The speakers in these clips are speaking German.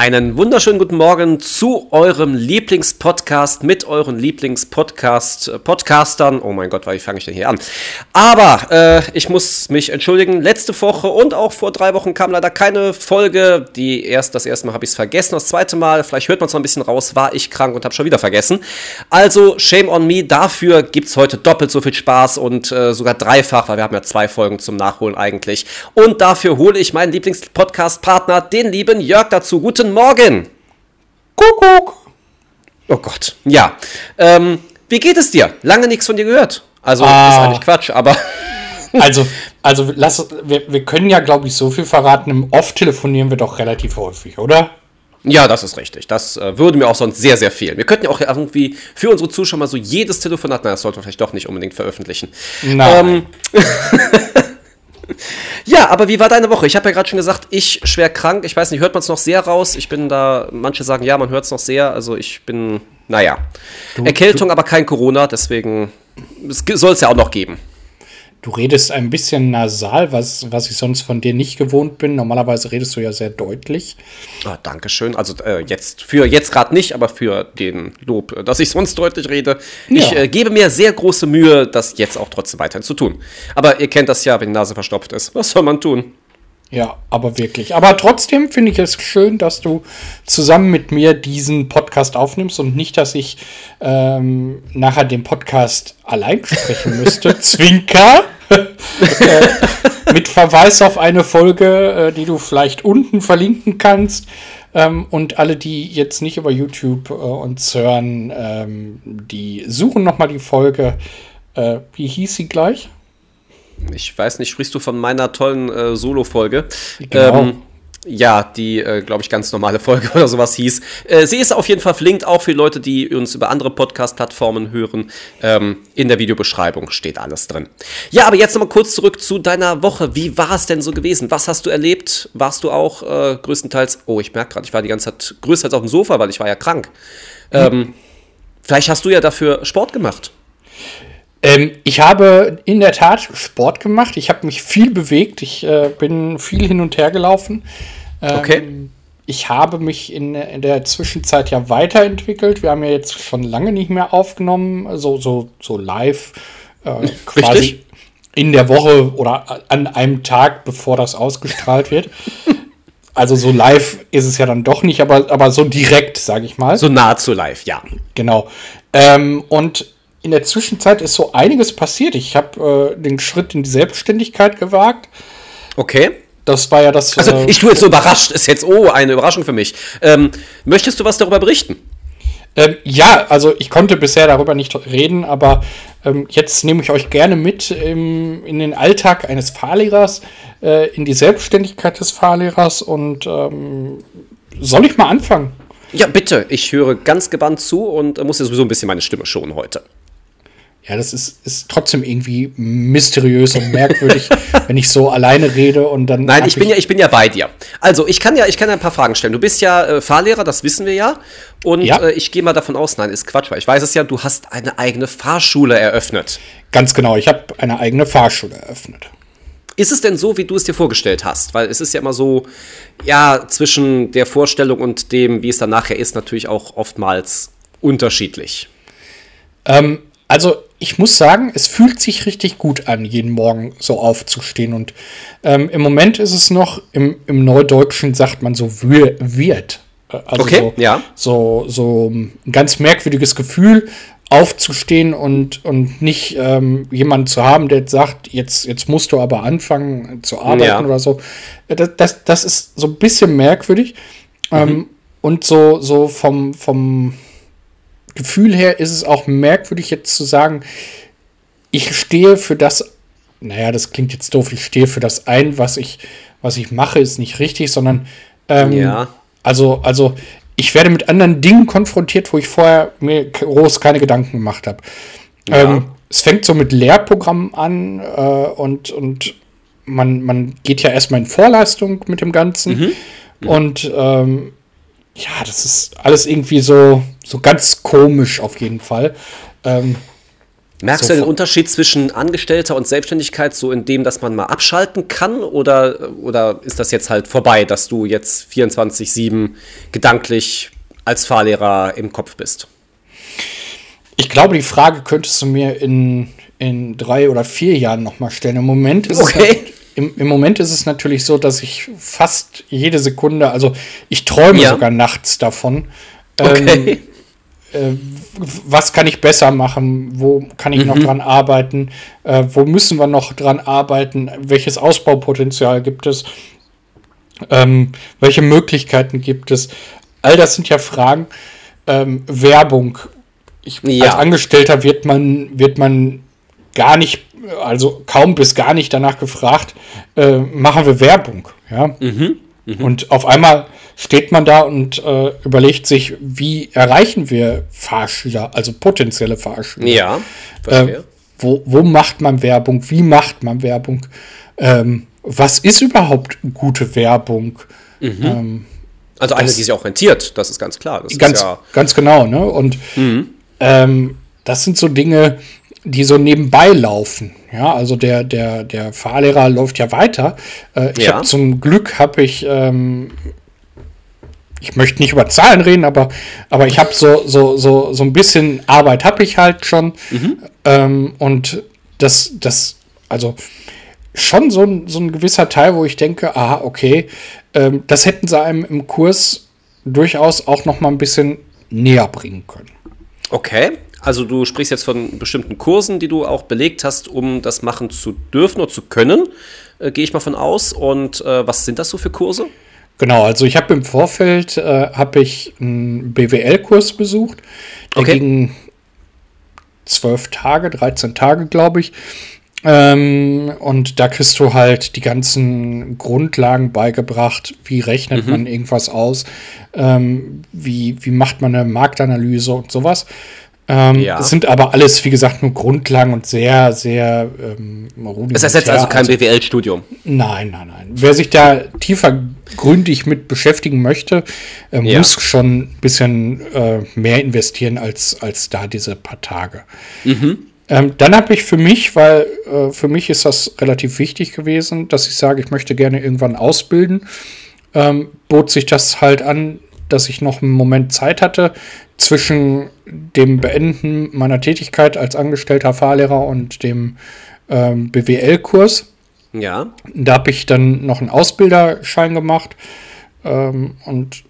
Einen wunderschönen guten Morgen zu eurem Lieblingspodcast mit euren Lieblingspodcast Podcastern. Oh mein Gott, wie fange ich denn hier an? Aber äh, ich muss mich entschuldigen. Letzte Woche und auch vor drei Wochen kam leider keine Folge. Die erst das erste Mal habe ich es vergessen. Das zweite Mal, vielleicht hört man es noch ein bisschen raus, war ich krank und habe schon wieder vergessen. Also shame on me. Dafür gibt es heute doppelt so viel Spaß und äh, sogar dreifach, weil wir haben ja zwei Folgen zum Nachholen eigentlich. Und dafür hole ich meinen Lieblingspodcast-Partner, den lieben Jörg, dazu. Guten Morgen. Kuckuck. Oh Gott. Ja. Ähm, wie geht es dir? Lange nichts von dir gehört. Also, ah. ist eigentlich Quatsch, aber. also, also lass, wir, wir können ja, glaube ich, so viel verraten. Im Off telefonieren wir doch relativ häufig, oder? Ja, das ist richtig. Das äh, würde mir auch sonst sehr, sehr fehlen. Wir könnten ja auch irgendwie für unsere Zuschauer mal so jedes Telefonat, nein, das sollten wir vielleicht doch nicht unbedingt veröffentlichen. Nein. Ähm, Ja, aber wie war deine Woche? Ich habe ja gerade schon gesagt, ich schwer krank. Ich weiß nicht, hört man es noch sehr raus? Ich bin da, manche sagen, ja, man hört es noch sehr. Also ich bin, naja. Du, Erkältung, du, aber kein Corona, deswegen soll es ja auch noch geben. Du redest ein bisschen nasal, was, was ich sonst von dir nicht gewohnt bin. Normalerweise redest du ja sehr deutlich. Ah, Dankeschön. Also äh, jetzt für jetzt gerade nicht, aber für den Lob, äh, dass ich sonst deutlich rede. Ja. Ich äh, gebe mir sehr große Mühe, das jetzt auch trotzdem weiterhin zu tun. Aber ihr kennt das ja, wenn die Nase verstopft ist. Was soll man tun? Ja, aber wirklich. Aber trotzdem finde ich es schön, dass du zusammen mit mir diesen Podcast aufnimmst und nicht, dass ich ähm, nachher den Podcast allein sprechen müsste. Zwinker. äh, mit Verweis auf eine Folge, äh, die du vielleicht unten verlinken kannst. Ähm, und alle, die jetzt nicht über YouTube äh, uns hören, ähm, die suchen nochmal die Folge. Wie hieß sie gleich? Ich weiß nicht, sprichst du von meiner tollen äh, Solo-Folge? Genau. Ähm, ja, die, äh, glaube ich, ganz normale Folge oder sowas hieß. Äh, sie ist auf jeden Fall verlinkt, auch für Leute, die uns über andere Podcast-Plattformen hören. Ähm, in der Videobeschreibung steht alles drin. Ja, aber jetzt nochmal kurz zurück zu deiner Woche. Wie war es denn so gewesen? Was hast du erlebt? Warst du auch äh, größtenteils, oh, ich merke gerade, ich war die ganze Zeit größtenteils auf dem Sofa, weil ich war ja krank. Ähm, vielleicht hast du ja dafür Sport gemacht. Ähm, ich habe in der Tat Sport gemacht. Ich habe mich viel bewegt. Ich äh, bin viel hin und her gelaufen. Ähm, okay. Ich habe mich in, in, der Zwischenzeit ja weiterentwickelt. Wir haben ja jetzt schon lange nicht mehr aufgenommen, so, so, so live äh, quasi Richtig? in der Woche oder an einem Tag, bevor das ausgestrahlt wird. Also so live ist es ja dann doch nicht, aber, aber so direkt, sage ich mal. So nahezu live, ja. Genau. Ähm, und in der Zwischenzeit ist so einiges passiert. Ich habe äh, den Schritt in die Selbstständigkeit gewagt. Okay. Das war ja das. Also, äh, ich tue jetzt so überrascht. Ist jetzt, oh, eine Überraschung für mich. Ähm, möchtest du was darüber berichten? Ähm, ja, also ich konnte bisher darüber nicht reden, aber ähm, jetzt nehme ich euch gerne mit im, in den Alltag eines Fahrlehrers, äh, in die Selbstständigkeit des Fahrlehrers und ähm, soll ich mal anfangen? Ja, bitte. Ich höre ganz gebannt zu und muss ja sowieso ein bisschen meine Stimme schonen heute. Ja, das ist, ist trotzdem irgendwie mysteriös und merkwürdig, wenn ich so alleine rede und dann. Nein, ich bin ja, ich bin ja bei dir. Also ich kann ja, ich kann ja ein paar Fragen stellen. Du bist ja äh, Fahrlehrer, das wissen wir ja. Und ja. Äh, ich gehe mal davon aus, nein, ist Quatsch, weil ich weiß es ja, du hast eine eigene Fahrschule eröffnet. Ganz genau, ich habe eine eigene Fahrschule eröffnet. Ist es denn so, wie du es dir vorgestellt hast? Weil es ist ja immer so, ja, zwischen der Vorstellung und dem, wie es dann nachher ist, natürlich auch oftmals unterschiedlich. Ähm, also ich muss sagen, es fühlt sich richtig gut an, jeden Morgen so aufzustehen. Und ähm, im Moment ist es noch, im, im Neudeutschen sagt man so wird. Äh, also okay, so, ja. So, so ein ganz merkwürdiges Gefühl, aufzustehen und, und nicht ähm, jemanden zu haben, der sagt, jetzt, jetzt musst du aber anfangen zu arbeiten ja. oder so. Äh, das, das, das ist so ein bisschen merkwürdig. Mhm. Ähm, und so, so vom, vom Gefühl her ist es auch merkwürdig jetzt zu sagen, ich stehe für das, naja, das klingt jetzt doof, ich stehe für das ein, was ich, was ich mache, ist nicht richtig, sondern ähm, ja. also, also ich werde mit anderen Dingen konfrontiert, wo ich vorher mir groß keine Gedanken gemacht habe. Ja. Ähm, es fängt so mit Lehrprogrammen an äh, und, und man, man geht ja erstmal in Vorleistung mit dem Ganzen. Mhm. Mhm. Und ähm, ja, das ist alles irgendwie so, so ganz komisch auf jeden Fall. Ähm, Merkst so du den Unterschied zwischen Angestellter und Selbstständigkeit so in dem, dass man mal abschalten kann? Oder, oder ist das jetzt halt vorbei, dass du jetzt 24-7 gedanklich als Fahrlehrer im Kopf bist? Ich glaube, die Frage könntest du mir in, in drei oder vier Jahren nochmal stellen. Im Moment ist okay. es halt, im, im, Moment ist es natürlich so, dass ich fast jede Sekunde, also ich träume ja. sogar nachts davon. Okay. Ähm, äh, was kann ich besser machen, wo kann ich mhm. noch dran arbeiten, äh, wo müssen wir noch dran arbeiten, welches Ausbaupotenzial gibt es, ähm, welche Möglichkeiten gibt es. All das sind ja Fragen. Ähm, Werbung. Ich, ja. Als Angestellter wird man, wird man gar nicht, also kaum bis gar nicht danach gefragt, äh, machen wir Werbung. Ja? Mhm. Mhm. Und auf einmal steht man da und äh, überlegt sich, wie erreichen wir Fahrschüler, also potenzielle Fahrschüler. Ja. Äh, wo, wo macht man Werbung? Wie macht man Werbung? Ähm, was ist überhaupt gute Werbung? Mhm. Ähm, also eine, das, die sich auch rentiert, das ist ganz klar. Das ganz, ja ganz genau, ne? Und mhm. ähm, das sind so Dinge, die so nebenbei laufen. Ja, also der, der, der Fahrlehrer läuft ja weiter. Äh, ich ja. habe zum Glück habe ich ähm, ich möchte nicht über Zahlen reden, aber, aber ich habe so, so, so, so ein bisschen Arbeit habe ich halt schon. Mhm. Ähm, und das, das, also schon so ein, so ein gewisser Teil, wo ich denke, aha, okay, ähm, das hätten sie einem im Kurs durchaus auch noch mal ein bisschen näher bringen können. Okay, also du sprichst jetzt von bestimmten Kursen, die du auch belegt hast, um das machen zu dürfen oder zu können, äh, gehe ich mal von aus. Und äh, was sind das so für Kurse? Genau, also ich habe im Vorfeld äh, habe ich einen BWL-Kurs besucht. Der okay. ging zwölf Tage, 13 Tage, glaube ich. Ähm, und da kriegst du halt die ganzen Grundlagen beigebracht. Wie rechnet mhm. man irgendwas aus? Ähm, wie, wie macht man eine Marktanalyse und sowas? Ähm, ja. Das sind aber alles, wie gesagt, nur Grundlagen und sehr, sehr ähm, Es ersetzt also kein also, BWL-Studium. Nein, nein, nein. Wer sich da tiefer gründlich mit beschäftigen möchte, äh, ja. muss schon ein bisschen äh, mehr investieren als, als da diese paar Tage. Mhm. Ähm, dann habe ich für mich, weil äh, für mich ist das relativ wichtig gewesen, dass ich sage, ich möchte gerne irgendwann ausbilden, ähm, bot sich das halt an, dass ich noch einen Moment Zeit hatte zwischen dem Beenden meiner Tätigkeit als angestellter Fahrlehrer und dem ähm, BWL-Kurs. Ja. Da habe ich dann noch einen Ausbilderschein gemacht ähm, und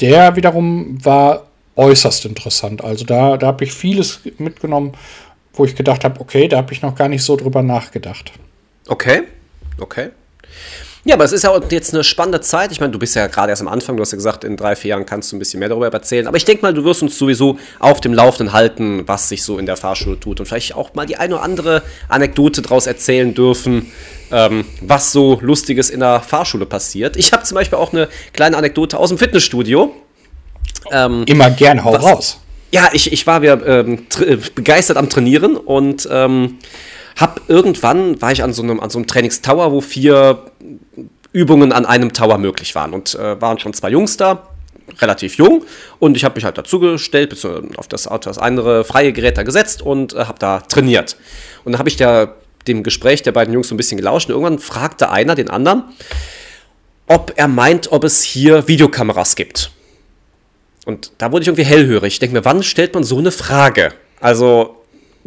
der wiederum war äußerst interessant. Also da, da habe ich vieles mitgenommen, wo ich gedacht habe, okay, da habe ich noch gar nicht so drüber nachgedacht. Okay, okay. Ja, aber es ist ja jetzt eine spannende Zeit. Ich meine, du bist ja gerade erst am Anfang. Du hast ja gesagt, in drei, vier Jahren kannst du ein bisschen mehr darüber erzählen. Aber ich denke mal, du wirst uns sowieso auf dem Laufenden halten, was sich so in der Fahrschule tut. Und vielleicht auch mal die eine oder andere Anekdote daraus erzählen dürfen, ähm, was so Lustiges in der Fahrschule passiert. Ich habe zum Beispiel auch eine kleine Anekdote aus dem Fitnessstudio. Ähm, Immer gern, hau was, raus. Ja, ich, ich war wieder ähm, begeistert am Trainieren und ähm, hab irgendwann, war ich an so einem, an so einem Trainingstower, wo vier Übungen an einem Tower möglich waren. Und äh, waren schon zwei Jungs da, relativ jung. Und ich habe mich halt dazugestellt, auf das, auf das andere freie Gerät da gesetzt und äh, habe da trainiert. Und dann habe ich da dem Gespräch der beiden Jungs so ein bisschen gelauscht. Und irgendwann fragte einer den anderen, ob er meint, ob es hier Videokameras gibt. Und da wurde ich irgendwie hellhörig. Ich denke mir, wann stellt man so eine Frage? Also,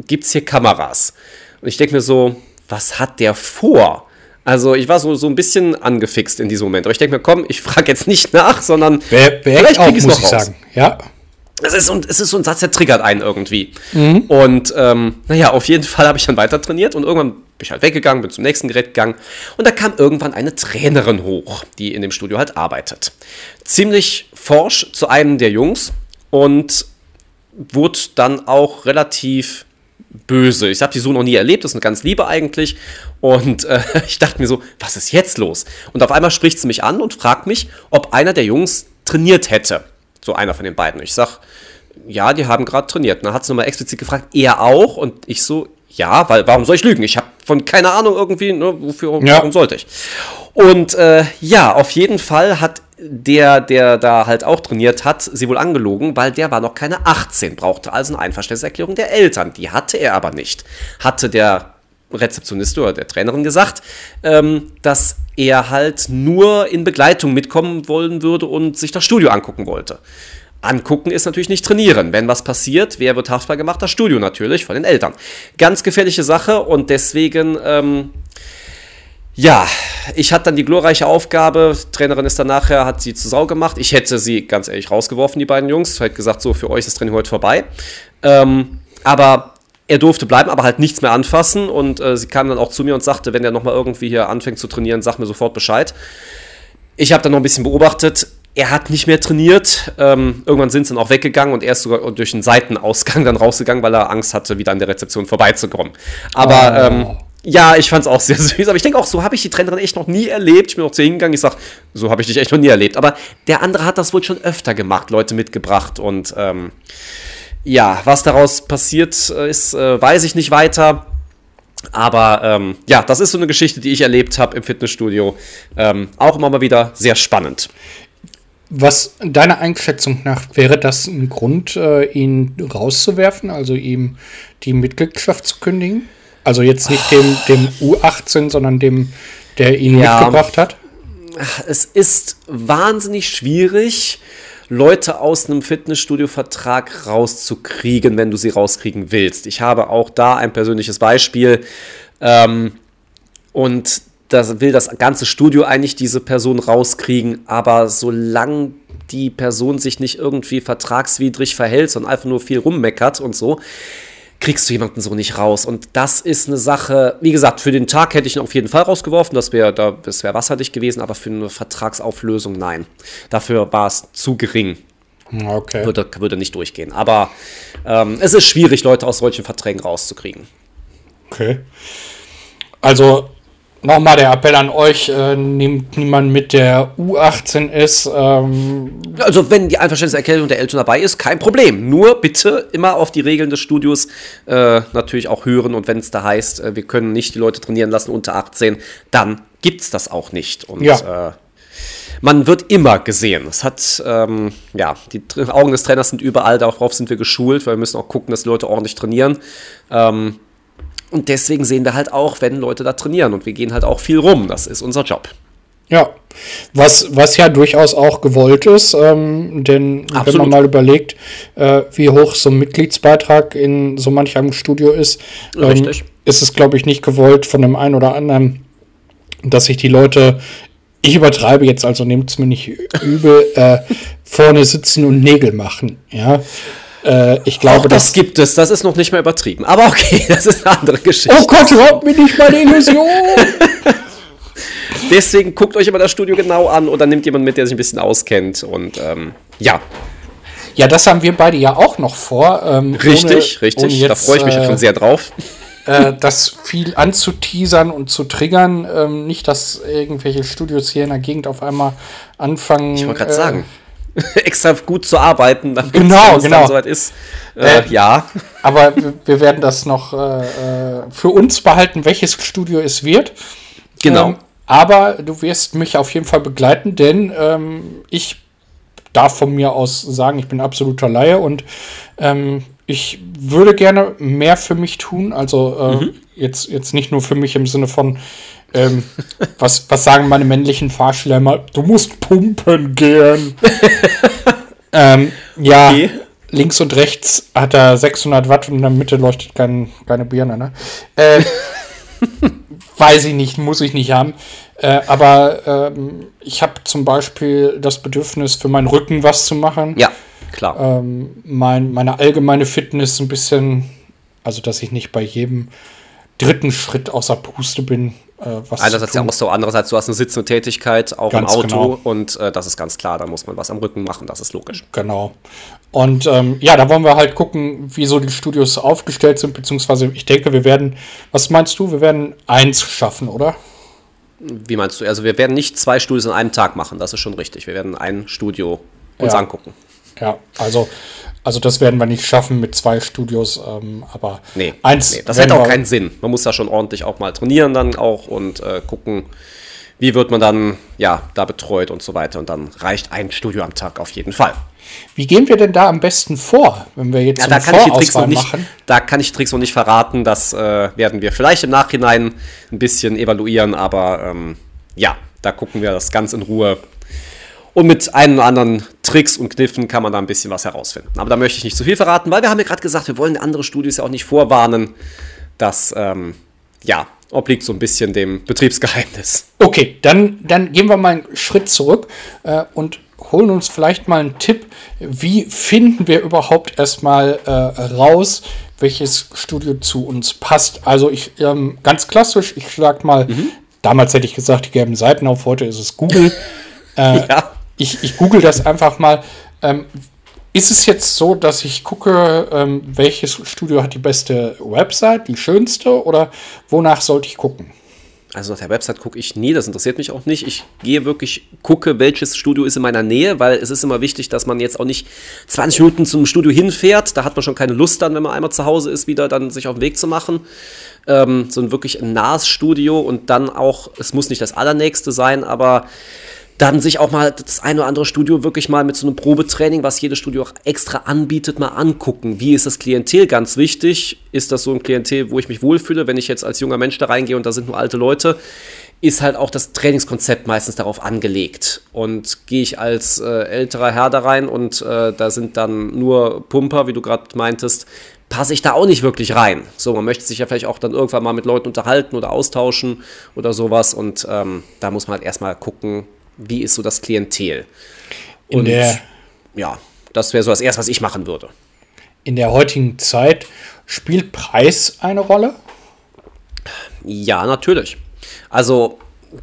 gibt es hier Kameras? Und ich denke mir so, was hat der vor? Also ich war so, so ein bisschen angefixt in diesem Moment. Aber ich denke mir, komm, ich frage jetzt nicht nach, sondern wer, wer vielleicht kriege ich es noch ich raus. Sagen. Ja. Es ist, so, es ist so ein Satz, der triggert einen irgendwie. Mhm. Und ähm, naja, auf jeden Fall habe ich dann weiter trainiert und irgendwann bin ich halt weggegangen, bin zum nächsten Gerät gegangen und da kam irgendwann eine Trainerin hoch, die in dem Studio halt arbeitet. Ziemlich forsch zu einem der Jungs und wurde dann auch relativ böse. Ich habe die so noch nie erlebt, das ist eine ganz liebe eigentlich. Und äh, ich dachte mir so, was ist jetzt los? Und auf einmal spricht sie mich an und fragt mich, ob einer der Jungs trainiert hätte. So einer von den beiden. Ich sag, ja, die haben gerade trainiert. Und dann hat sie nochmal explizit gefragt, er auch? Und ich so, ja, weil warum soll ich lügen? Ich habe von keine Ahnung irgendwie, ne, wofür, ja. warum sollte ich? Und äh, ja, auf jeden Fall hat der, der da halt auch trainiert hat, sie wohl angelogen, weil der war noch keine 18, brauchte also eine Einverständniserklärung der Eltern. Die hatte er aber nicht. Hatte der Rezeptionist oder der Trainerin gesagt, ähm, dass er halt nur in Begleitung mitkommen wollen würde und sich das Studio angucken wollte. Angucken ist natürlich nicht trainieren. Wenn was passiert, wer wird haftbar gemacht? Das Studio natürlich von den Eltern. Ganz gefährliche Sache und deswegen, ähm, ja, ich hatte dann die glorreiche Aufgabe, Trainerin ist dann nachher, hat sie zu Sau gemacht. Ich hätte sie ganz ehrlich rausgeworfen, die beiden Jungs. Ich hätte gesagt, so, für euch ist das Training heute vorbei. Ähm, aber er durfte bleiben, aber halt nichts mehr anfassen. Und äh, sie kam dann auch zu mir und sagte, wenn er nochmal irgendwie hier anfängt zu trainieren, sag mir sofort Bescheid. Ich habe dann noch ein bisschen beobachtet. Er hat nicht mehr trainiert. Ähm, irgendwann sind sie dann auch weggegangen und er ist sogar durch einen Seitenausgang dann rausgegangen, weil er Angst hatte, wieder an der Rezeption vorbeizukommen. Aber oh. ähm, ja, ich fand es auch sehr süß. Aber ich denke auch, so habe ich die Trainerin echt noch nie erlebt. Ich bin auch zu ihr hingegangen. Ich sage, so habe ich dich echt noch nie erlebt. Aber der andere hat das wohl schon öfter gemacht, Leute mitgebracht und ähm, ja, was daraus passiert äh, ist, äh, weiß ich nicht weiter. Aber ähm, ja, das ist so eine Geschichte, die ich erlebt habe im Fitnessstudio. Ähm, auch immer mal wieder sehr spannend. Was deiner Einschätzung nach wäre das ein Grund, äh, ihn rauszuwerfen, also ihm die Mitgliedschaft zu kündigen? Also jetzt nicht dem, dem U18, sondern dem, der ihn ja, mitgebracht hat? Es ist wahnsinnig schwierig Leute aus einem Fitnessstudio-Vertrag rauszukriegen, wenn du sie rauskriegen willst. Ich habe auch da ein persönliches Beispiel. Ähm, und da will das ganze Studio eigentlich diese Person rauskriegen, aber solange die Person sich nicht irgendwie vertragswidrig verhält, sondern einfach nur viel rummeckert und so, kriegst du jemanden so nicht raus. Und das ist eine Sache, wie gesagt, für den Tag hätte ich ihn auf jeden Fall rausgeworfen, das wäre da, das wär wasserdicht gewesen, aber für eine Vertragsauflösung nein. Dafür war es zu gering. Okay. Würde, würde nicht durchgehen. Aber ähm, es ist schwierig, Leute aus solchen Verträgen rauszukriegen. Okay. Also nochmal der Appell an euch, äh, nehmt niemanden mit, der U18 ist. Ähm also wenn die Einverständniserklärung der Eltern dabei ist, kein Problem. Nur bitte immer auf die Regeln des Studios äh, natürlich auch hören und wenn es da heißt, äh, wir können nicht die Leute trainieren lassen unter 18, dann gibt es das auch nicht. Und ja. Äh, man wird immer gesehen. Es hat, ähm, ja, die Augen des Trainers sind überall, darauf sind wir geschult, weil wir müssen auch gucken, dass die Leute ordentlich trainieren. Ähm, und deswegen sehen wir halt auch, wenn Leute da trainieren. Und wir gehen halt auch viel rum. Das ist unser Job. Ja, was, was ja durchaus auch gewollt ist, ähm, denn Absolut. wenn man mal überlegt, äh, wie hoch so ein Mitgliedsbeitrag in so manch einem Studio ist, ähm, ist es, glaube ich, nicht gewollt von dem einen oder anderen, dass sich die Leute, ich übertreibe jetzt, also nehmt es mir nicht übel, äh, vorne sitzen und Nägel machen. Ja, äh, ich glaube, Auch das, das gibt es. Das ist noch nicht mehr übertrieben. Aber okay, das ist eine andere Geschichte. Oh Gott, raubt mir nicht meine Illusion! Deswegen guckt euch immer das Studio genau an oder nimmt jemanden mit, der sich ein bisschen auskennt. Und ähm, ja. Ja, das haben wir beide ja auch noch vor. Ähm, richtig, ohne, richtig. Ohne jetzt, da freue ich mich äh, schon sehr drauf. Äh, das viel anzuteasern und zu triggern. Ähm, nicht, dass irgendwelche Studios hier in der Gegend auf einmal anfangen. Ich wollte gerade äh, sagen extra gut zu arbeiten, damit genau, es genau. dann soweit ist. Äh, äh, ja. Aber wir werden das noch äh, äh, für uns behalten, welches Studio es wird. Genau. Ähm, aber du wirst mich auf jeden Fall begleiten, denn ähm, ich darf von mir aus sagen, ich bin absoluter Laie und ähm, ich würde gerne mehr für mich tun. Also äh, mhm. jetzt, jetzt nicht nur für mich im Sinne von, ähm, was, was sagen meine männlichen Fahrschüler immer? Du musst pumpen gehen. ähm, ja, okay. links und rechts hat er 600 Watt und in der Mitte leuchtet kein, keine Birne. Ne? Äh, weiß ich nicht, muss ich nicht haben. Äh, aber ähm, ich habe zum Beispiel das Bedürfnis, für meinen Rücken was zu machen. Ja, klar. Ähm, mein, meine allgemeine Fitness ein bisschen, also dass ich nicht bei jedem dritten Schritt außer Puste bin. Äh, was Einerseits ja Ausdauer, andererseits du hast eine sitzende Tätigkeit, auch ganz im Auto genau. und äh, das ist ganz klar, da muss man was am Rücken machen, das ist logisch. Genau. Und ähm, ja, da wollen wir halt gucken, wie so die Studios aufgestellt sind, beziehungsweise ich denke, wir werden, was meinst du, wir werden eins schaffen, oder? Wie meinst du? Also wir werden nicht zwei Studios an einem Tag machen, das ist schon richtig. Wir werden ein Studio uns ja. angucken. Ja, also also das werden wir nicht schaffen mit zwei Studios, ähm, aber nee, eins. Nee, das hätte auch keinen Sinn. Man muss da schon ordentlich auch mal trainieren dann auch und äh, gucken, wie wird man dann ja da betreut und so weiter. Und dann reicht ein Studio am Tag auf jeden Fall. Wie gehen wir denn da am besten vor, wenn wir jetzt ja, da kann ich die Tricks noch nicht, machen? Da kann ich Tricks noch nicht verraten. Das äh, werden wir vielleicht im Nachhinein ein bisschen evaluieren, aber ähm, ja, da gucken wir das ganz in Ruhe. Und mit ein oder anderen Tricks und Kniffen kann man da ein bisschen was herausfinden. Aber da möchte ich nicht zu viel verraten, weil wir haben ja gerade gesagt, wir wollen andere Studios ja auch nicht vorwarnen. Das, ähm, ja, obliegt so ein bisschen dem Betriebsgeheimnis. Okay, dann, dann gehen wir mal einen Schritt zurück äh, und holen uns vielleicht mal einen Tipp, wie finden wir überhaupt erstmal äh, raus, welches Studio zu uns passt. Also ich ähm, ganz klassisch, ich sag mal, mhm. damals hätte ich gesagt, die gelben Seiten auf, heute ist es Google. äh, ja. Ich, ich google das einfach mal. Ähm, ist es jetzt so, dass ich gucke, ähm, welches Studio hat die beste Website, die schönste oder wonach sollte ich gucken? Also nach der Website gucke ich nie, das interessiert mich auch nicht. Ich gehe wirklich, gucke, welches Studio ist in meiner Nähe, weil es ist immer wichtig, dass man jetzt auch nicht 20 Minuten zum Studio hinfährt. Da hat man schon keine Lust dann, wenn man einmal zu Hause ist, wieder dann sich auf den Weg zu machen. Ähm, so ein wirklich nahes Studio und dann auch, es muss nicht das allernächste sein, aber dann sich auch mal das ein oder andere Studio wirklich mal mit so einem Probetraining, was jedes Studio auch extra anbietet, mal angucken. Wie ist das Klientel? Ganz wichtig. Ist das so ein Klientel, wo ich mich wohlfühle, wenn ich jetzt als junger Mensch da reingehe und da sind nur alte Leute? Ist halt auch das Trainingskonzept meistens darauf angelegt. Und gehe ich als äh, älterer Herr da rein und äh, da sind dann nur Pumper, wie du gerade meintest, passe ich da auch nicht wirklich rein. So, man möchte sich ja vielleicht auch dann irgendwann mal mit Leuten unterhalten oder austauschen oder sowas. Und ähm, da muss man halt erstmal gucken, wie ist so das Klientel. Und ja, das wäre so das Erste, was ich machen würde. In der heutigen Zeit spielt Preis eine Rolle? Ja, natürlich. Also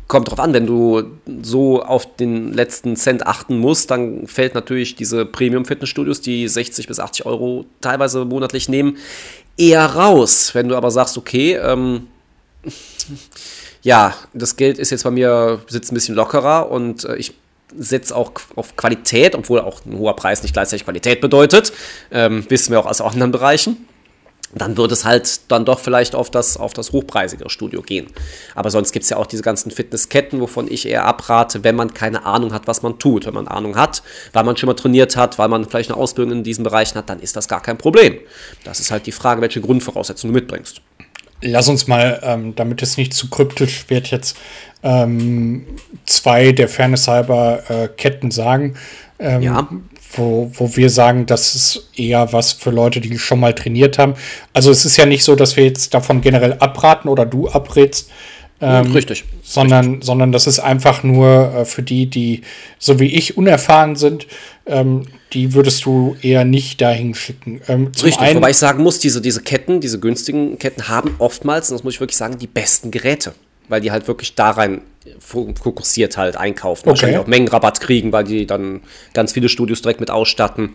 kommt drauf an, wenn du so auf den letzten Cent achten musst, dann fällt natürlich diese Premium-Fitnessstudios, die 60 bis 80 Euro teilweise monatlich nehmen, eher raus. Wenn du aber sagst, okay, ähm, ja, das Geld ist jetzt bei mir, sitzt ein bisschen lockerer und äh, ich setze auch auf Qualität, obwohl auch ein hoher Preis nicht gleichzeitig Qualität bedeutet. Ähm, wissen wir auch aus anderen Bereichen. Dann würde es halt dann doch vielleicht auf das, auf das hochpreisigere Studio gehen. Aber sonst gibt es ja auch diese ganzen Fitnessketten, wovon ich eher abrate, wenn man keine Ahnung hat, was man tut. Wenn man Ahnung hat, weil man schon mal trainiert hat, weil man vielleicht eine Ausbildung in diesen Bereichen hat, dann ist das gar kein Problem. Das ist halt die Frage, welche Grundvoraussetzungen du mitbringst lass uns mal, ähm, damit es nicht zu kryptisch wird, jetzt ähm, zwei der Fairness halber äh, Ketten sagen. Ähm, ja. Wo, wo wir sagen, das ist eher was für Leute, die schon mal trainiert haben. Also es ist ja nicht so, dass wir jetzt davon generell abraten oder du abrätst. Ähm, Richtig. Sondern, Richtig. sondern das ist einfach nur äh, für die, die so wie ich unerfahren sind, ähm, die würdest du eher nicht dahin schicken. Ähm, Richtig, einen, wobei ich sagen muss, diese, diese Ketten, diese günstigen Ketten haben oftmals, und das muss ich wirklich sagen, die besten Geräte. Weil die halt wirklich da rein fokussiert halt einkaufen. Okay. Wahrscheinlich auch Mengenrabatt kriegen, weil die dann ganz viele Studios direkt mit ausstatten.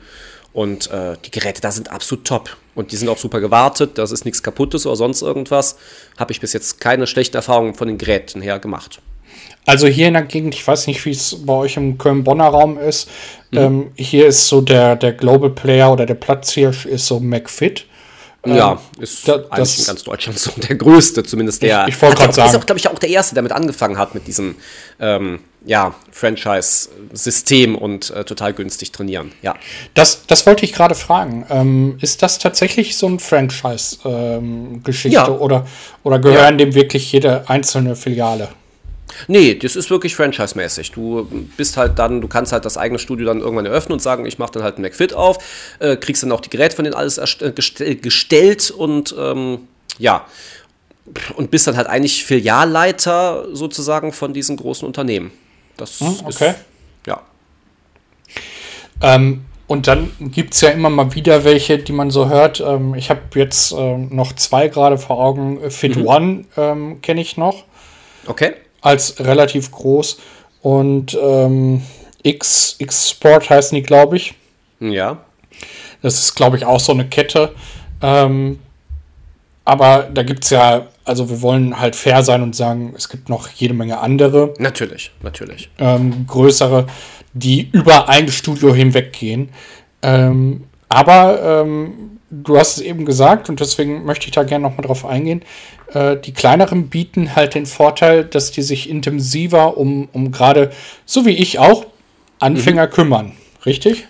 Und äh, die Geräte da sind absolut top. Und die sind auch super gewartet. Das ist nichts kaputtes oder sonst irgendwas. Habe ich bis jetzt keine schlechten Erfahrungen von den Geräten her gemacht. Also hier in der Gegend, ich weiß nicht, wie es bei euch im Köln-Bonner Raum ist. Mhm. Ähm, hier ist so der, der Global Player oder der Platzhirsch ist so McFit. Ja, ähm, ist da, das in ganz Deutschland so der größte, zumindest der. Ich, ich wollte gerade sagen. Ist auch, glaube ich, auch der erste, der damit angefangen hat, mit diesem ähm, ja, Franchise-System und äh, total günstig trainieren. Ja. Das, das wollte ich gerade fragen. Ähm, ist das tatsächlich so ein Franchise-Geschichte ähm, ja. oder, oder gehören ja. dem wirklich jede einzelne Filiale? Nee, das ist wirklich franchise-mäßig. Du bist halt dann, du kannst halt das eigene Studio dann irgendwann eröffnen und sagen, ich mache dann halt ein McFit auf, äh, kriegst dann auch die Geräte von denen alles äh, gestellt und ähm, ja, und bist dann halt eigentlich Filialleiter sozusagen von diesen großen Unternehmen. Das hm, okay. Ist, ja. Ähm, und dann gibt es ja immer mal wieder welche, die man so hört. Ähm, ich habe jetzt äh, noch zwei gerade vor Augen. Fit mhm. One ähm, kenne ich noch. Okay als relativ groß. Und ähm, X, X Sport heißen die, glaube ich. Ja. Das ist, glaube ich, auch so eine Kette. Ähm, aber da gibt es ja, also wir wollen halt fair sein und sagen, es gibt noch jede Menge andere. Natürlich, natürlich. Ähm, größere, die über ein Studio hinweggehen. Ähm, aber ähm, du hast es eben gesagt und deswegen möchte ich da gerne nochmal drauf eingehen. Äh, die kleineren bieten halt den Vorteil, dass die sich intensiver um, um gerade, so wie ich auch, Anfänger mhm. kümmern. Richtig?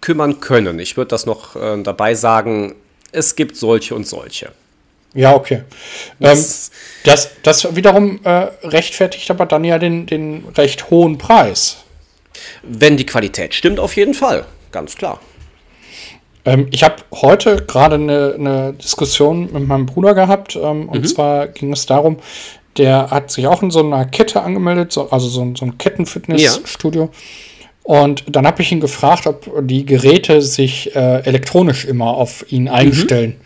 Kümmern können. Ich würde das noch äh, dabei sagen, es gibt solche und solche. Ja, okay. Das, ähm, das, das wiederum äh, rechtfertigt aber dann ja den, den recht hohen Preis. Wenn die Qualität stimmt, auf jeden Fall. Ganz klar. Ähm, ich habe heute gerade eine, eine, Diskussion mit meinem Bruder gehabt. Ähm, und mhm. zwar ging es darum, der hat sich auch in so einer Kette angemeldet, so, also so, so ein Kettenfitnessstudio. Ja. Und dann habe ich ihn gefragt, ob die Geräte sich äh, elektronisch immer auf ihn einstellen.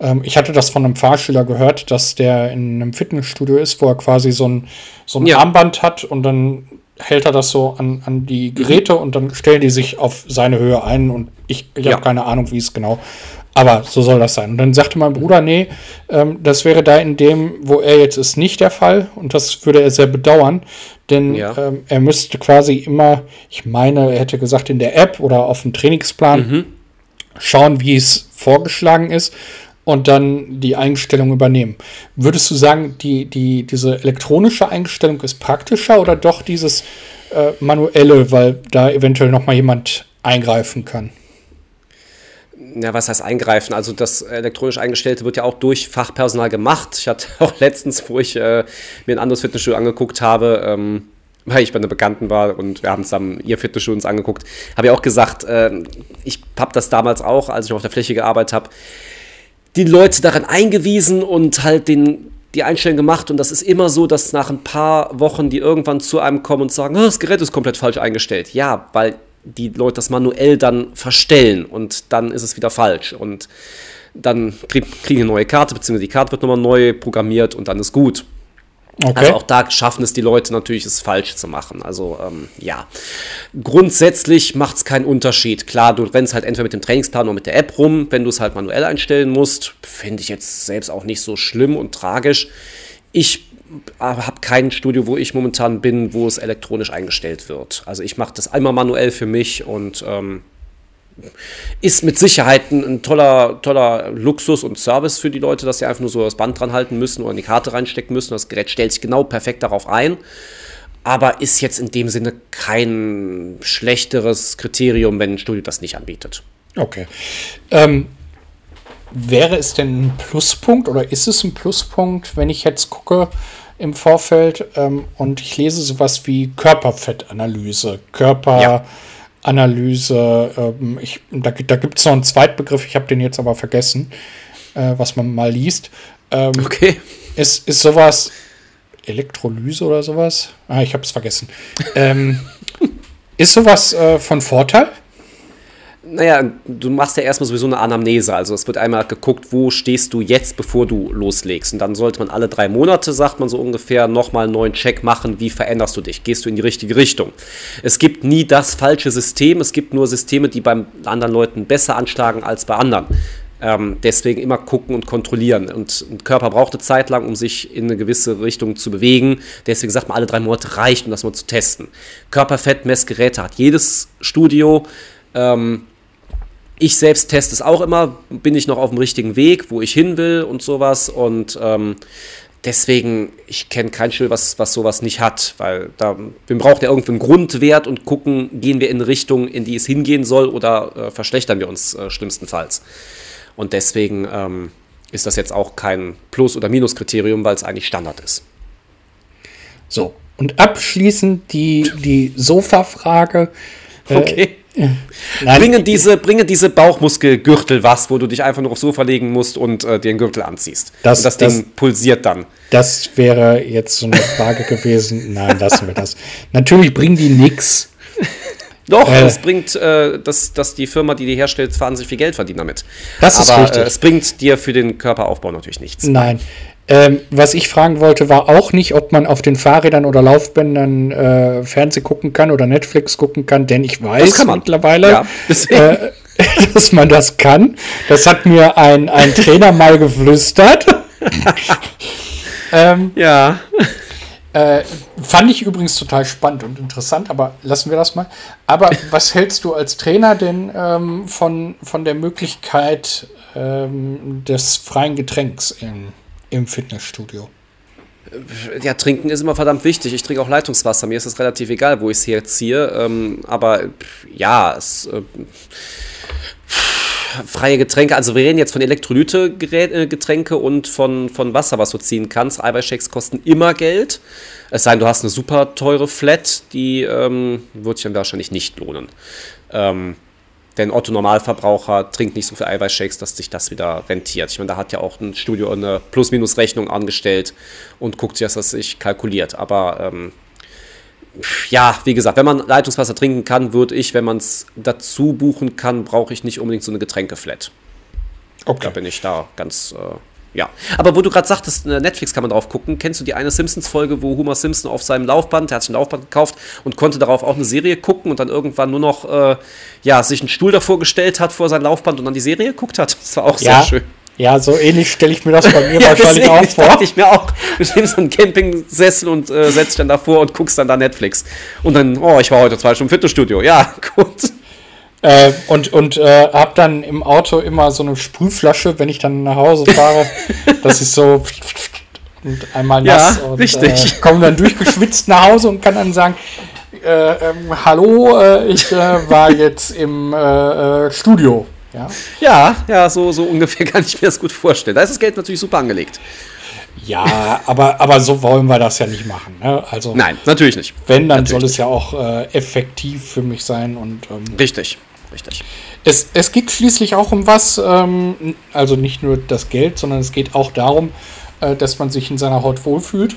Mhm. Ähm, ich hatte das von einem Fahrschüler gehört, dass der in einem Fitnessstudio ist, wo er quasi so ein, so ein ja. Armband hat und dann hält er das so an, an die Geräte mhm. und dann stellen die sich auf seine Höhe ein und ich, ich ja. habe keine Ahnung, wie es genau. Aber so soll das sein. Und dann sagte mein Bruder, nee, ähm, das wäre da in dem, wo er jetzt ist, nicht der Fall. Und das würde er sehr bedauern, denn ja. ähm, er müsste quasi immer, ich meine, er hätte gesagt, in der App oder auf dem Trainingsplan mhm. schauen, wie es vorgeschlagen ist und dann die Einstellung übernehmen. Würdest du sagen, die, die, diese elektronische Einstellung ist praktischer oder doch dieses äh, manuelle, weil da eventuell noch mal jemand eingreifen kann? ja, was heißt eingreifen? Also das elektronisch Eingestellte wird ja auch durch Fachpersonal gemacht. Ich hatte auch letztens, wo ich äh, mir ein anderes Fitnessstudio angeguckt habe, ähm, weil ich bei einer Bekannten war und wir haben zusammen ihr Fitnessstudio uns angeguckt, habe ich auch gesagt, äh, ich habe das damals auch, als ich auf der Fläche gearbeitet habe, die Leute daran eingewiesen und halt den, die Einstellung gemacht. Und das ist immer so, dass nach ein paar Wochen die irgendwann zu einem kommen und sagen, oh, das Gerät ist komplett falsch eingestellt. Ja, weil die Leute das manuell dann verstellen und dann ist es wieder falsch. Und dann kriegen die eine neue Karte, beziehungsweise die Karte wird nochmal neu programmiert und dann ist gut. Okay. Also auch da schaffen es die Leute natürlich, es falsch zu machen. Also ähm, ja, grundsätzlich macht es keinen Unterschied. Klar, du rennst halt entweder mit dem Trainingsplan oder mit der App rum. Wenn du es halt manuell einstellen musst, finde ich jetzt selbst auch nicht so schlimm und tragisch. Ich habe kein Studio, wo ich momentan bin, wo es elektronisch eingestellt wird. Also ich mache das einmal manuell für mich und ähm, ist mit Sicherheit ein, ein, toller, toller Luxus und Service für die Leute, dass sie einfach nur so das Band dran halten müssen oder in die Karte reinstecken müssen. Das Gerät stellt sich genau perfekt darauf ein. Aber ist jetzt in dem Sinne kein schlechteres Kriterium, wenn ein Studio das nicht anbietet. Okay. Ähm, wäre es denn ein Pluspunkt oder ist es ein Pluspunkt, wenn ich jetzt gucke im Vorfeld ähm, und ich lese sowas wie Körperfettanalyse, Körperanalyse, ähm, ich, da, da gibt es noch einen Zweitbegriff, ich habe den jetzt aber vergessen, äh, was man mal liest. Ähm, okay. Ist, ist sowas Elektrolyse oder sowas? Ah, ich habe es vergessen. ähm, ist sowas äh, von Vorteil? Naja, du machst ja erstmal sowieso eine Anamnese. Also es wird einmal geguckt, wo stehst du jetzt, bevor du loslegst. Und dann sollte man alle drei Monate, sagt man so ungefähr, nochmal einen neuen Check machen, wie veränderst du dich? Gehst du in die richtige Richtung? Es gibt nie das falsche System, es gibt nur Systeme, die beim anderen Leuten besser anschlagen als bei anderen. Ähm, deswegen immer gucken und kontrollieren. Und ein Körper braucht eine Zeit lang, um sich in eine gewisse Richtung zu bewegen. Deswegen sagt man, alle drei Monate reicht, um das mal zu testen. Körperfettmessgeräte hat jedes Studio. Ähm, ich selbst teste es auch immer, bin ich noch auf dem richtigen Weg, wo ich hin will und sowas. Und ähm, deswegen, ich kenne kein Schild, was, was sowas nicht hat, weil da, wir brauchen ja irgendwie einen Grundwert und gucken, gehen wir in eine Richtung, in die es hingehen soll oder äh, verschlechtern wir uns äh, schlimmstenfalls. Und deswegen ähm, ist das jetzt auch kein Plus- oder Minuskriterium, weil es eigentlich Standard ist. So, und abschließend die, die Sofa-Frage. Äh, okay. Nein. Bringe diese, bringe diese Bauchmuskelgürtel was, wo du dich einfach nur aufs Sofa legen musst und äh, einen Gürtel anziehst. Das, und das, das Ding pulsiert dann. Das wäre jetzt so eine Frage gewesen. Nein, lassen wir das. Natürlich bringen die nichts. Doch, äh, es bringt, äh, dass, dass die Firma, die die herstellt, wahnsinnig viel Geld verdient damit. Das ist Aber, richtig. Äh, es bringt dir für den Körperaufbau natürlich nichts. Nein, ähm, was ich fragen wollte, war auch nicht, ob man auf den Fahrrädern oder Laufbändern äh, Fernseh gucken kann oder Netflix gucken kann, denn ich weiß mittlerweile, ja, äh, dass man das kann. Das hat mir ein, ein Trainer mal geflüstert. ähm, ja. Äh, fand ich übrigens total spannend und interessant, aber lassen wir das mal. Aber was hältst du als Trainer denn ähm, von, von der Möglichkeit ähm, des freien Getränks im, im Fitnessstudio? Ja, trinken ist immer verdammt wichtig. Ich trinke auch Leitungswasser. Mir ist es relativ egal, wo ich es herziehe. Ähm, aber ja, es. Äh, freie Getränke, also wir reden jetzt von Elektrolyte-Getränke äh, und von, von Wasser, was du ziehen kannst. Eiweißshakes kosten immer Geld. Es sei denn, du hast eine super teure Flat, die ähm, wird sich dann wahrscheinlich nicht lohnen. Ähm, denn Otto Normalverbraucher trinkt nicht so viel Eiweißshakes, dass sich das wieder rentiert. Ich meine, da hat ja auch ein Studio eine Plus-Minus-Rechnung angestellt und guckt sich, dass das sich kalkuliert. Aber ähm, ja, wie gesagt, wenn man Leitungswasser trinken kann, würde ich, wenn man es dazu buchen kann, brauche ich nicht unbedingt so eine Getränkeflat. Okay. Da bin ich da ganz, äh, ja. Aber wo du gerade sagtest, äh, Netflix kann man drauf gucken. Kennst du die eine Simpsons-Folge, wo Homer Simpson auf seinem Laufband, der hat sich ein Laufband gekauft und konnte darauf auch eine Serie gucken und dann irgendwann nur noch, äh, ja, sich einen Stuhl davor gestellt hat vor sein Laufband und dann die Serie geguckt hat? Das war auch ja. sehr schön. Ja, so ähnlich stelle ich mir das bei mir ja, wahrscheinlich auch vor. dachte ich mir auch. Du nimmst so einen Campingsessel und äh, setzt dich dann davor und guckst dann da Netflix. Und dann, oh, ich war heute zwei Stunden im Fitnessstudio. Ja, gut. Äh, und und äh, hab dann im Auto immer so eine Sprühflasche, wenn ich dann nach Hause fahre. das ist so und einmal nass ja, und richtig. Äh, komme dann durchgeschwitzt nach Hause und kann dann sagen, äh, ähm, hallo, äh, ich äh, war jetzt im Studio. Ja, ja, ja so, so ungefähr kann ich mir das gut vorstellen. Da ist das Geld natürlich super angelegt. Ja, aber, aber so wollen wir das ja nicht machen. Ne? Also, Nein, natürlich nicht. Wenn, dann natürlich soll es ja auch äh, effektiv für mich sein. Und, ähm, richtig, richtig. Es, es geht schließlich auch um was, ähm, also nicht nur das Geld, sondern es geht auch darum, äh, dass man sich in seiner Haut wohlfühlt.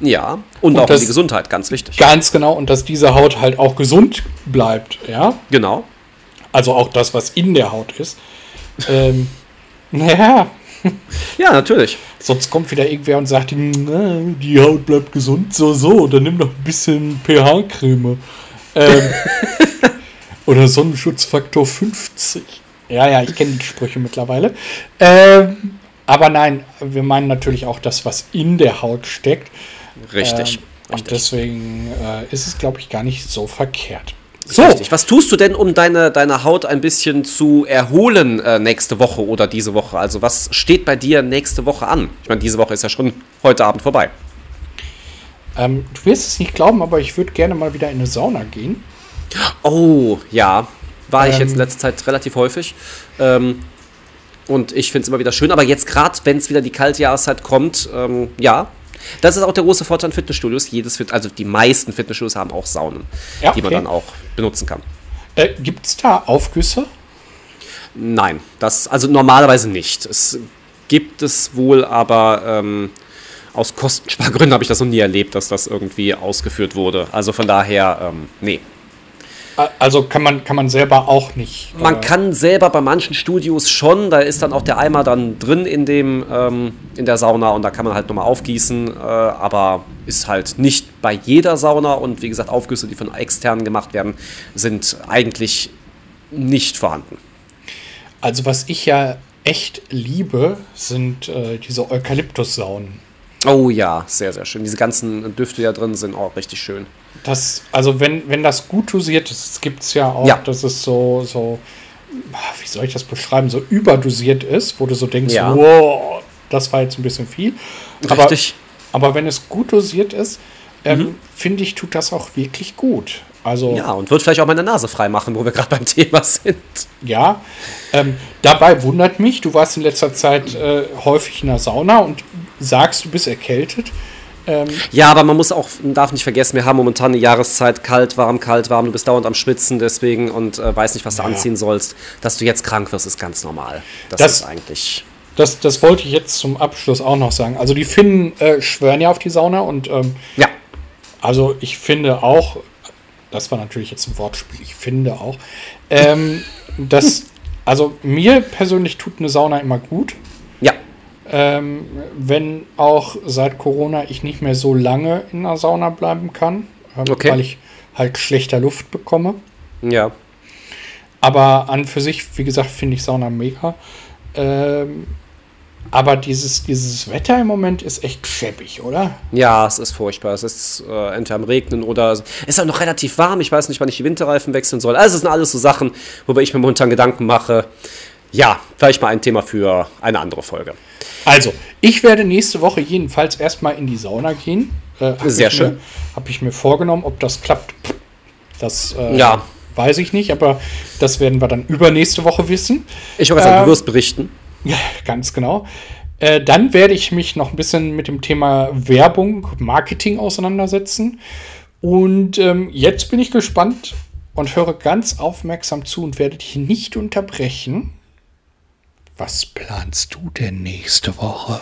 Ja, und, und auch das, die Gesundheit, ganz wichtig. Ganz genau, und dass diese Haut halt auch gesund bleibt, ja. Genau. Also auch das, was in der Haut ist. Ähm, naja. Ja, natürlich. Sonst kommt wieder irgendwer und sagt, die Haut bleibt gesund, so, so, dann nimm doch ein bisschen pH-Creme. Ähm, oder Sonnenschutzfaktor 50. Ja, ja, ich kenne die Sprüche mittlerweile. Ähm, aber nein, wir meinen natürlich auch das, was in der Haut steckt. Richtig. Ähm, und deswegen äh, ist es, glaube ich, gar nicht so verkehrt. So. Richtig. Was tust du denn, um deine, deine Haut ein bisschen zu erholen äh, nächste Woche oder diese Woche? Also was steht bei dir nächste Woche an? Ich meine, diese Woche ist ja schon heute Abend vorbei. Ähm, du wirst es nicht glauben, aber ich würde gerne mal wieder in eine Sauna gehen. Oh, ja. War ähm, ich jetzt in letzter Zeit relativ häufig. Ähm, und ich finde es immer wieder schön. Aber jetzt gerade, wenn es wieder die kalte Jahreszeit kommt, ähm, ja, das ist auch der große Vorteil an Fitnessstudios. Jedes also die meisten Fitnessstudios haben auch Saunen, ja, okay. die man dann auch benutzen kann. Äh, Gibt es da Aufgüsse? Nein, das also normalerweise nicht. Es gibt es wohl, aber ähm, aus Kostenspargründen habe ich das noch nie erlebt, dass das irgendwie ausgeführt wurde. Also von daher, ähm, nee. Also kann man, kann man selber auch nicht. Man äh kann selber bei manchen Studios schon, da ist dann auch der Eimer dann drin in, dem, ähm, in der Sauna und da kann man halt nochmal aufgießen, äh, aber ist halt nicht bei jeder Sauna und wie gesagt, Aufgüsse, die von externen gemacht werden, sind eigentlich nicht vorhanden. Also was ich ja echt liebe, sind äh, diese Eukalyptussaunen. Oh ja, sehr, sehr schön. Diese ganzen Düfte, die da drin sind, auch richtig schön. Das, also wenn, wenn das gut dosiert ist, gibt es ja auch, ja. dass es so, so, wie soll ich das beschreiben, so überdosiert ist, wo du so denkst, ja. wow, das war jetzt ein bisschen viel. Richtig. Aber, aber wenn es gut dosiert ist, ähm, mhm. finde ich, tut das auch wirklich gut. Also, ja, und wird vielleicht auch meine Nase frei machen, wo wir gerade beim Thema sind. Ja, ähm, dabei wundert mich, du warst in letzter Zeit äh, häufig in der Sauna und sagst, du bist erkältet. Ähm, ja, aber man muss auch, darf nicht vergessen, wir haben momentan eine Jahreszeit, kalt, warm, kalt, warm, du bist dauernd am Schwitzen deswegen und äh, weiß nicht, was du ja. anziehen sollst. Dass du jetzt krank wirst, ist ganz normal. Das, das ist eigentlich. Das, das wollte ich jetzt zum Abschluss auch noch sagen. Also die Finnen äh, schwören ja auf die Sauna und ähm, ja. Also ich finde auch, das war natürlich jetzt ein Wortspiel, ich finde auch, ähm, dass, also mir persönlich tut eine Sauna immer gut. Ähm, wenn auch seit Corona ich nicht mehr so lange in der Sauna bleiben kann, ähm, okay. weil ich halt schlechter Luft bekomme. Ja. Aber an für sich, wie gesagt, finde ich Sauna mega. Ähm, Aber dieses, dieses Wetter im Moment ist echt schäbig, oder? Ja, es ist furchtbar. Es ist äh, entweder am Regnen oder es ist auch noch relativ warm. Ich weiß nicht, wann ich die Winterreifen wechseln soll. Also es sind alles so Sachen, worüber ich mir momentan Gedanken mache. Ja, vielleicht mal ein Thema für eine andere Folge. Also, ich werde nächste Woche jedenfalls erstmal in die Sauna gehen. Äh, Sehr schön. Habe ich mir vorgenommen, ob das klappt. Das äh, ja. weiß ich nicht, aber das werden wir dann übernächste Woche wissen. Ich hoffe, ähm, du wirst berichten. Ja, ganz genau. Äh, dann werde ich mich noch ein bisschen mit dem Thema Werbung, Marketing auseinandersetzen. Und ähm, jetzt bin ich gespannt und höre ganz aufmerksam zu und werde dich nicht unterbrechen. Was planst du denn nächste Woche?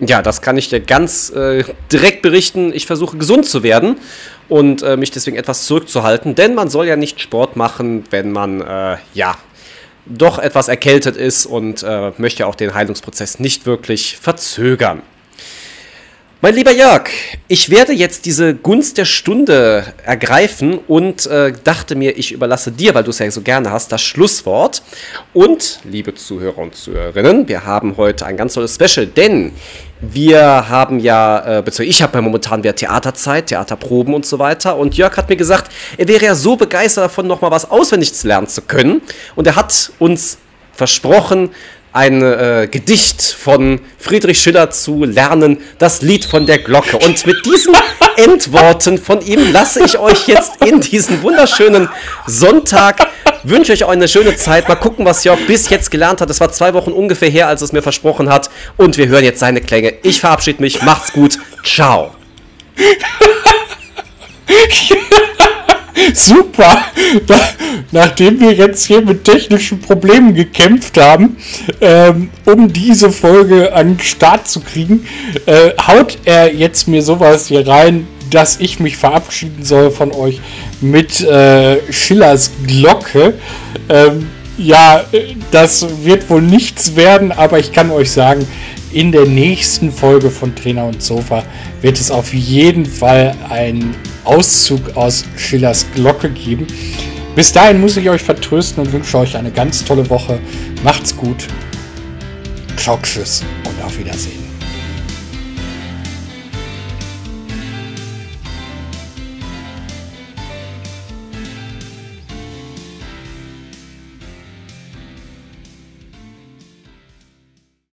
Ja, das kann ich dir ganz äh, direkt berichten. Ich versuche gesund zu werden und äh, mich deswegen etwas zurückzuhalten, denn man soll ja nicht Sport machen, wenn man äh, ja doch etwas erkältet ist und äh, möchte auch den Heilungsprozess nicht wirklich verzögern. Mein lieber Jörg, ich werde jetzt diese Gunst der Stunde ergreifen und äh, dachte mir, ich überlasse dir, weil du es ja so gerne hast, das Schlusswort. Und, liebe Zuhörer und Zuhörerinnen, wir haben heute ein ganz tolles Special, denn wir haben ja, äh, beziehungsweise ich habe ja momentan wieder Theaterzeit, Theaterproben und so weiter. Und Jörg hat mir gesagt, er wäre ja so begeistert davon, nochmal was auswendig lernen zu können. Und er hat uns versprochen, ein äh, Gedicht von Friedrich Schiller zu lernen, das Lied von der Glocke. Und mit diesen Endworten von ihm lasse ich euch jetzt in diesen wunderschönen Sonntag. Wünsche euch auch eine schöne Zeit. Mal gucken, was Jörg bis jetzt gelernt hat. Es war zwei Wochen ungefähr her, als es mir versprochen hat. Und wir hören jetzt seine Klänge. Ich verabschiede mich. Macht's gut. Ciao. Super! nachdem wir jetzt hier mit technischen Problemen gekämpft haben, ähm, um diese Folge an den Start zu kriegen, äh, haut er jetzt mir sowas hier rein, dass ich mich verabschieden soll von euch mit äh, Schillers Glocke. Ähm, ja, das wird wohl nichts werden, aber ich kann euch sagen, in der nächsten Folge von Trainer und Sofa wird es auf jeden Fall einen Auszug aus Schillers Glocke geben. Bis dahin muss ich euch vertrösten und wünsche euch eine ganz tolle Woche. Macht's gut. Ciao, tschüss und auf Wiedersehen.